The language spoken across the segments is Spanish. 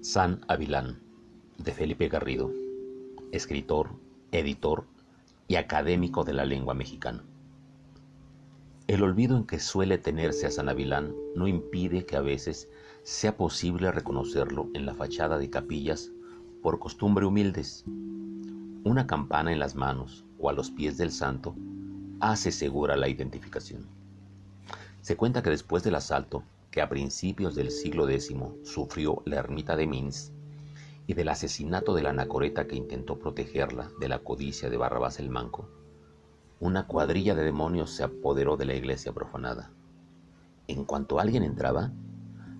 San Avilán, de Felipe Garrido, escritor, editor y académico de la lengua mexicana. El olvido en que suele tenerse a San Avilán no impide que a veces sea posible reconocerlo en la fachada de capillas por costumbre humildes. Una campana en las manos o a los pies del santo hace segura la identificación. Se cuenta que después del asalto, a principios del siglo X sufrió la ermita de Minsk, y del asesinato de la anacoreta que intentó protegerla de la codicia de Barrabás el Manco, una cuadrilla de demonios se apoderó de la iglesia profanada. En cuanto alguien entraba,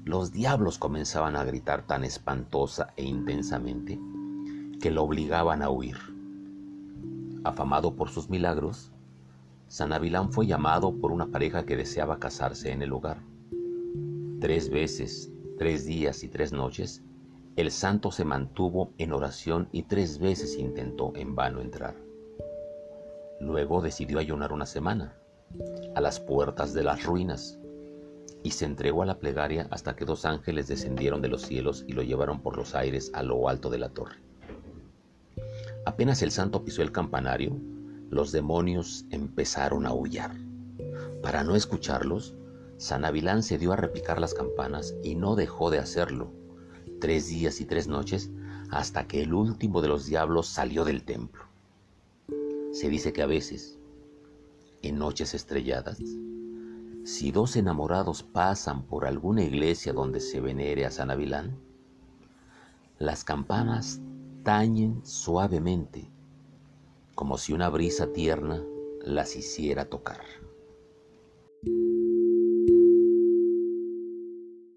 los diablos comenzaban a gritar tan espantosa e intensamente que lo obligaban a huir. Afamado por sus milagros, San Avilán fue llamado por una pareja que deseaba casarse en el lugar. Tres veces, tres días y tres noches, el santo se mantuvo en oración y tres veces intentó en vano entrar. Luego decidió ayunar una semana, a las puertas de las ruinas, y se entregó a la plegaria hasta que dos ángeles descendieron de los cielos y lo llevaron por los aires a lo alto de la torre. Apenas el santo pisó el campanario, los demonios empezaron a aullar. Para no escucharlos, San Avilán se dio a repicar las campanas y no dejó de hacerlo, tres días y tres noches, hasta que el último de los diablos salió del templo. Se dice que a veces, en noches estrelladas, si dos enamorados pasan por alguna iglesia donde se venere a San Avilán, las campanas tañen suavemente, como si una brisa tierna las hiciera tocar.